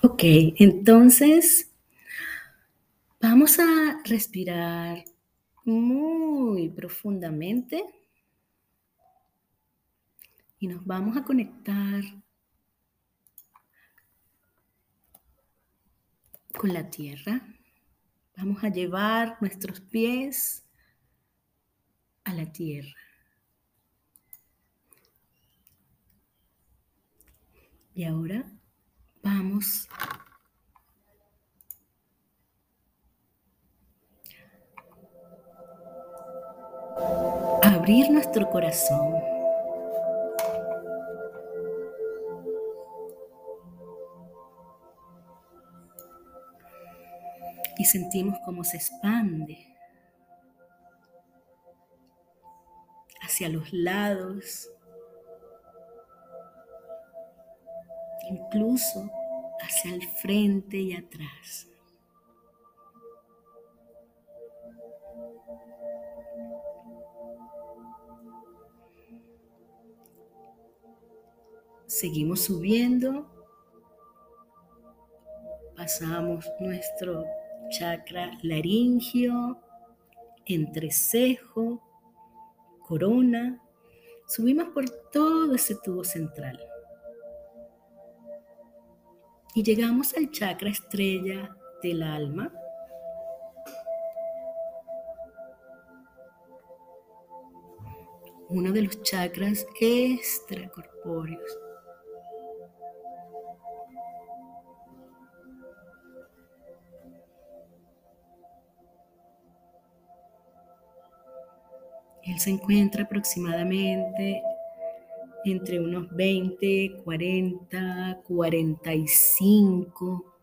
Ok, entonces vamos a respirar muy profundamente y nos vamos a conectar con la tierra. Vamos a llevar nuestros pies a la tierra. Y ahora vamos a abrir nuestro corazón. Y sentimos cómo se expande hacia los lados, incluso hacia el frente y atrás. Seguimos subiendo, pasamos nuestro chakra laringio, entrecejo, corona, subimos por todo ese tubo central y llegamos al chakra estrella del alma. Uno de los chakras extracorpóreos. Él se encuentra aproximadamente entre unos 20, 40, 45.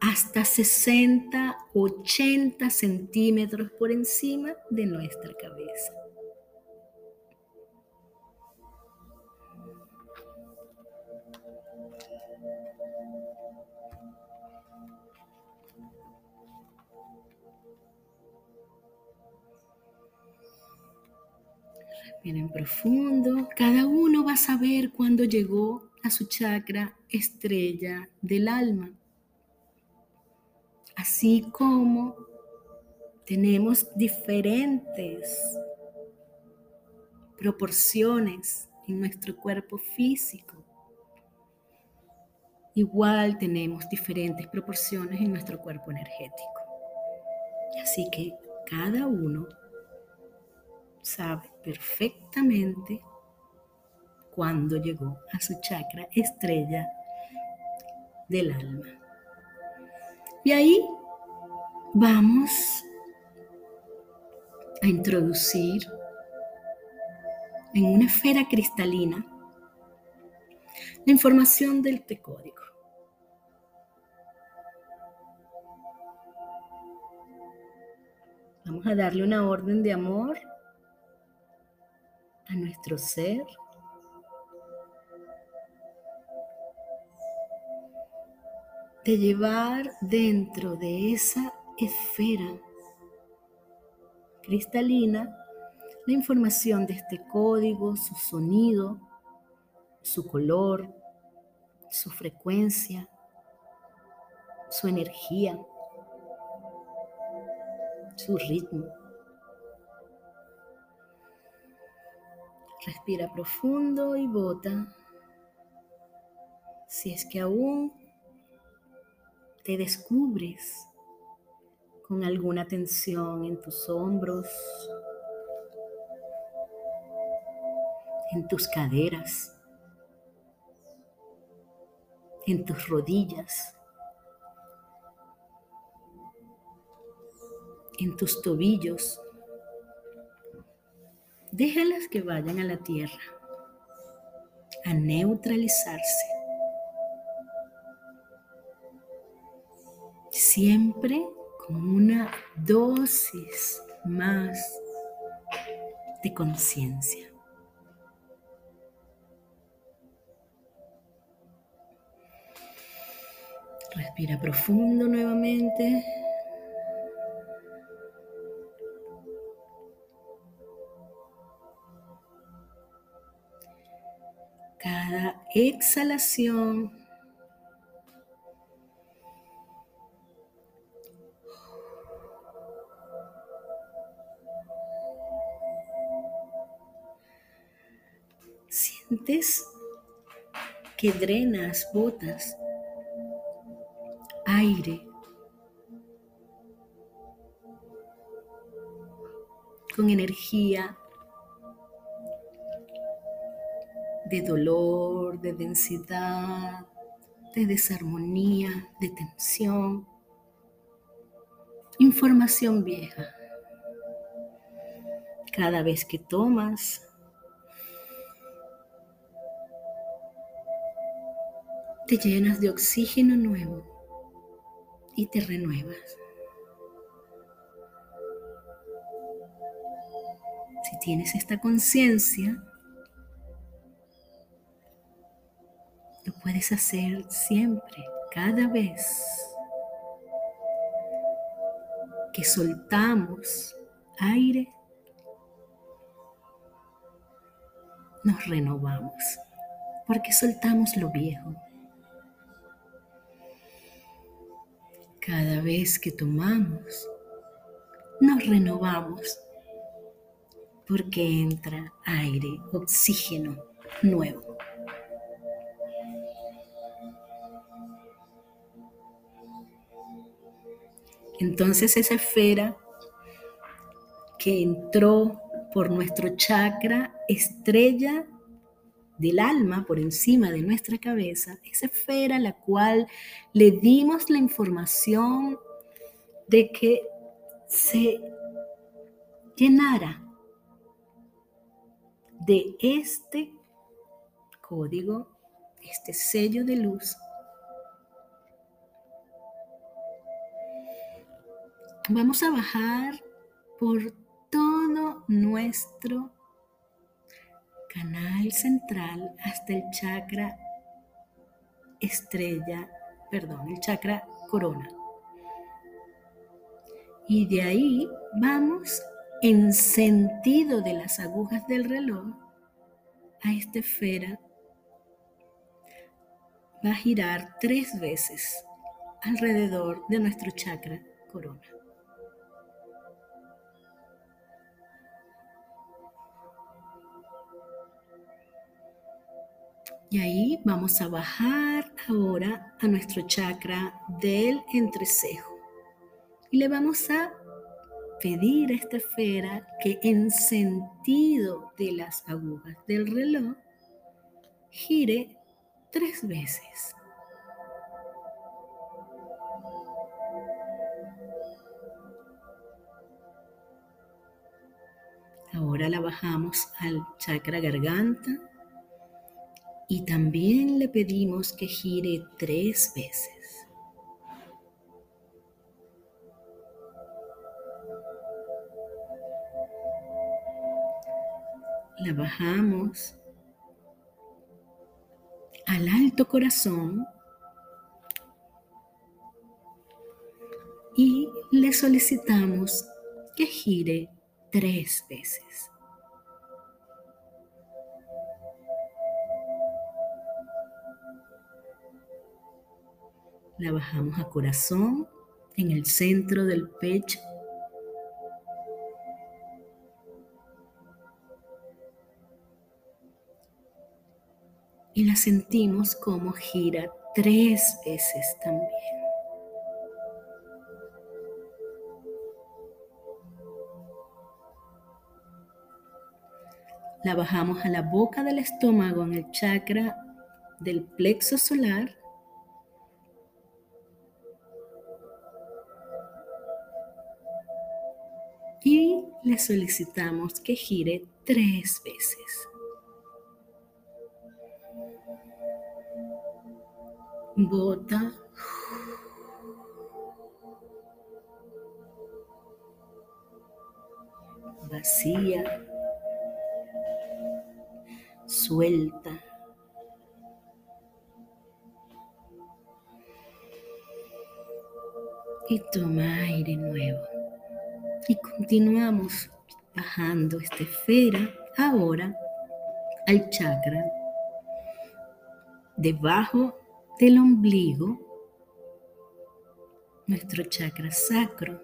hasta 60, 80 centímetros por encima de nuestra cabeza. Miren profundo. Cada uno va a saber cuándo llegó a su chakra estrella del alma. Así como tenemos diferentes proporciones en nuestro cuerpo físico. Igual tenemos diferentes proporciones en nuestro cuerpo energético. Así que cada uno sabe perfectamente cuándo llegó a su chakra estrella del alma. Y ahí vamos a introducir en una esfera cristalina la información del T código. Vamos a darle una orden de amor a nuestro ser. de llevar dentro de esa esfera cristalina la información de este código, su sonido, su color, su frecuencia, su energía, su ritmo. Respira profundo y bota. Si es que aún te descubres con alguna tensión en tus hombros, en tus caderas, en tus rodillas, en tus tobillos, déjalas que vayan a la tierra, a neutralizarse. Siempre con una dosis más de conciencia. Respira profundo nuevamente. Exhalación. Sientes que drenas, botas aire. Con energía de dolor, de densidad, de desarmonía, de tensión, información vieja. Cada vez que tomas, te llenas de oxígeno nuevo y te renuevas. Si tienes esta conciencia, puedes hacer siempre, cada vez que soltamos aire, nos renovamos, porque soltamos lo viejo. Cada vez que tomamos, nos renovamos porque entra aire, oxígeno nuevo. Entonces esa esfera que entró por nuestro chakra estrella del alma por encima de nuestra cabeza, esa esfera a la cual le dimos la información de que se llenara de este código, este sello de luz Vamos a bajar por todo nuestro canal central hasta el chakra estrella, perdón, el chakra corona. Y de ahí vamos en sentido de las agujas del reloj a esta esfera. Va a girar tres veces alrededor de nuestro chakra corona. Y ahí vamos a bajar ahora a nuestro chakra del entrecejo. Y le vamos a pedir a esta esfera que en sentido de las agujas del reloj gire tres veces. Ahora la bajamos al chakra garganta y también le pedimos que gire tres veces. La bajamos al alto corazón y le solicitamos que gire tres veces. La bajamos a corazón en el centro del pecho. Y la sentimos como gira tres veces también. La bajamos a la boca del estómago en el chakra del plexo solar solicitamos que gire tres veces. Bota. Vacía. Suelta. Y toma aire nuevo. Y continuamos bajando esta esfera ahora al chakra debajo del ombligo, nuestro chakra sacro.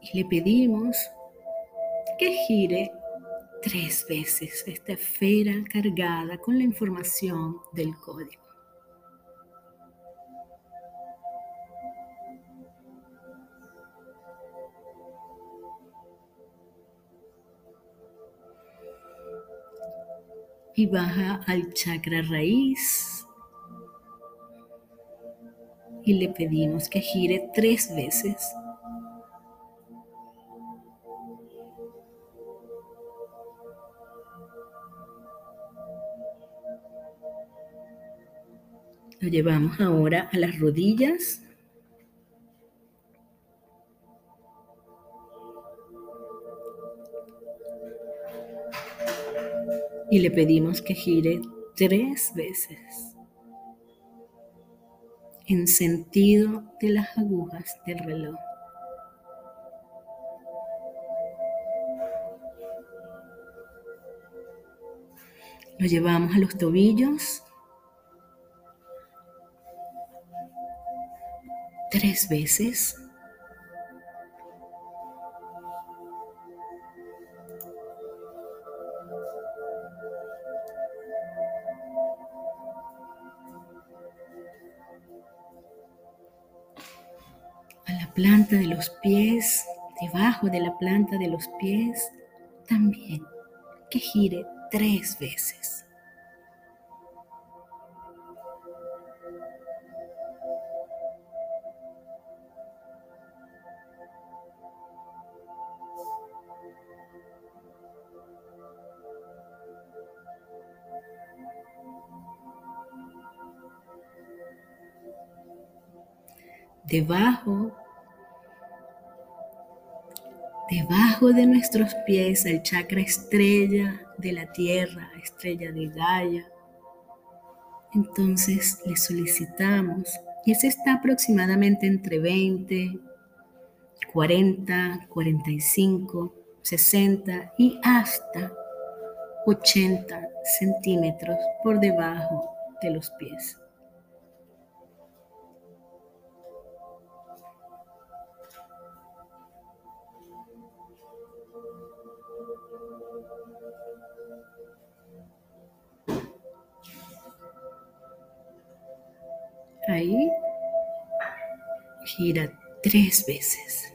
Y le pedimos que gire tres veces esta esfera cargada con la información del código. y baja al chakra raíz y le pedimos que gire tres veces. Lo llevamos ahora a las rodillas. Y le pedimos que gire tres veces en sentido de las agujas del reloj. Lo llevamos a los tobillos. Tres veces. A la planta de los pies, debajo de la planta de los pies, también que gire tres veces. Debajo, debajo de nuestros pies, el chakra estrella de la tierra, estrella de Gaia. Entonces le solicitamos, y ese está aproximadamente entre 20, 40, 45, 60 y hasta 80 centímetros por debajo de los pies. Ahí gira tres veces.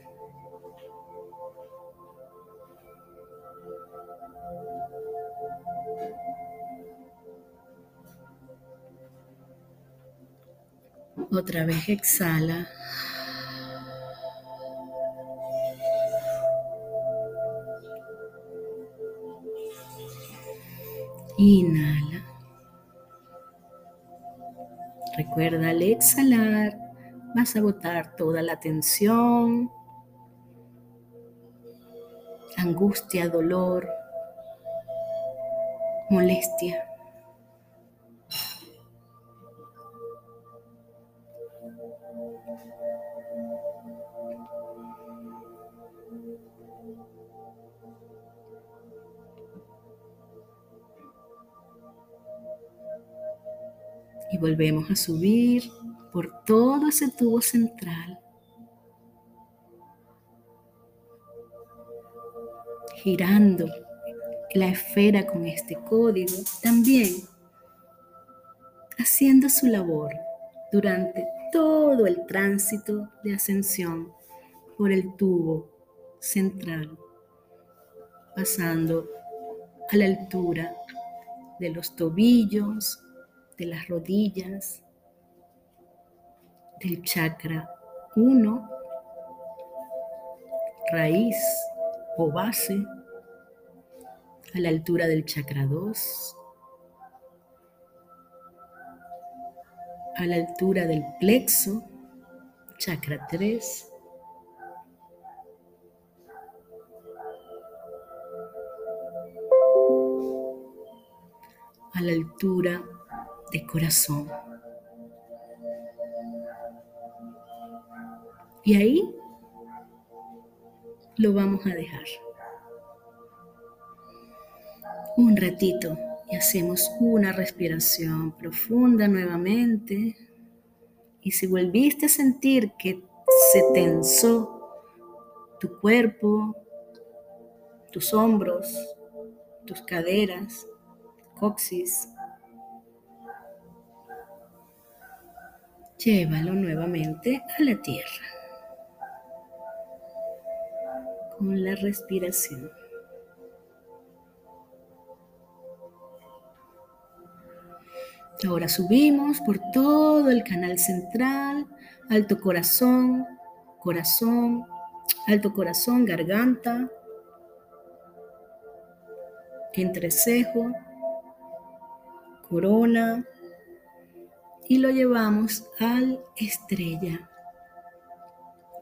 Otra vez exhala. Inhala. Recuerda, al exhalar vas a botar toda la tensión, angustia, dolor, molestia. Y volvemos a subir por todo ese tubo central. Girando la esfera con este código, también haciendo su labor durante todo el tránsito de ascensión por el tubo central, pasando a la altura de los tobillos, de las rodillas, del chakra 1, raíz o base, a la altura del chakra 2, a la altura del plexo, chakra 3, a la altura de corazón. Y ahí lo vamos a dejar. Un ratito y hacemos una respiración profunda nuevamente. Y si volviste a sentir que se tensó tu cuerpo, tus hombros, tus caderas, coxis, llévalo nuevamente a la tierra con la respiración. Ahora subimos por todo el canal central, alto corazón, corazón, alto corazón, garganta, entrecejo, corona y lo llevamos al estrella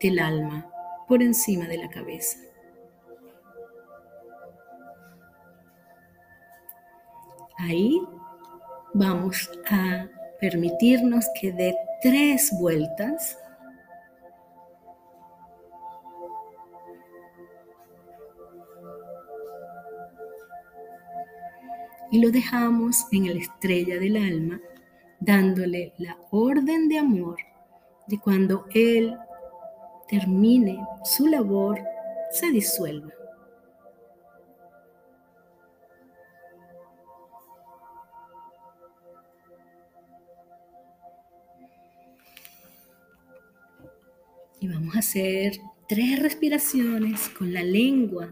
del alma por encima de la cabeza. Ahí vamos a permitirnos que dé tres vueltas. Y lo dejamos en la estrella del alma, dándole la orden de amor de cuando Él termine su labor, se disuelva. Y vamos a hacer tres respiraciones con la lengua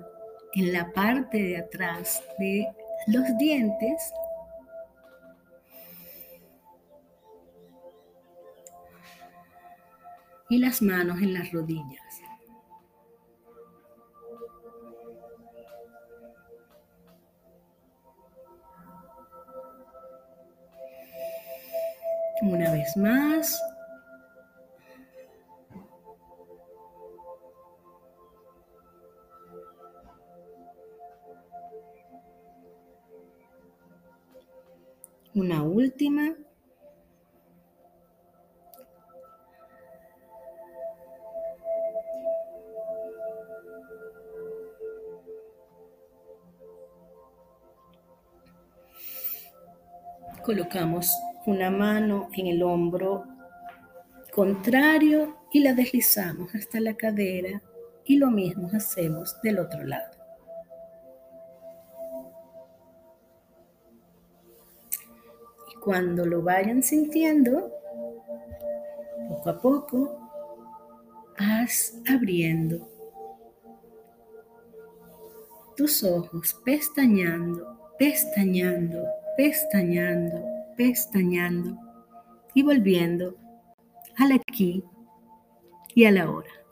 en la parte de atrás de los dientes. Y las manos en las rodillas. Una vez más, Una última. Colocamos una mano en el hombro contrario y la deslizamos hasta la cadera y lo mismo hacemos del otro lado. Cuando lo vayan sintiendo, poco a poco, vas abriendo tus ojos, pestañando, pestañando, pestañando, pestañando y volviendo al aquí y a la hora.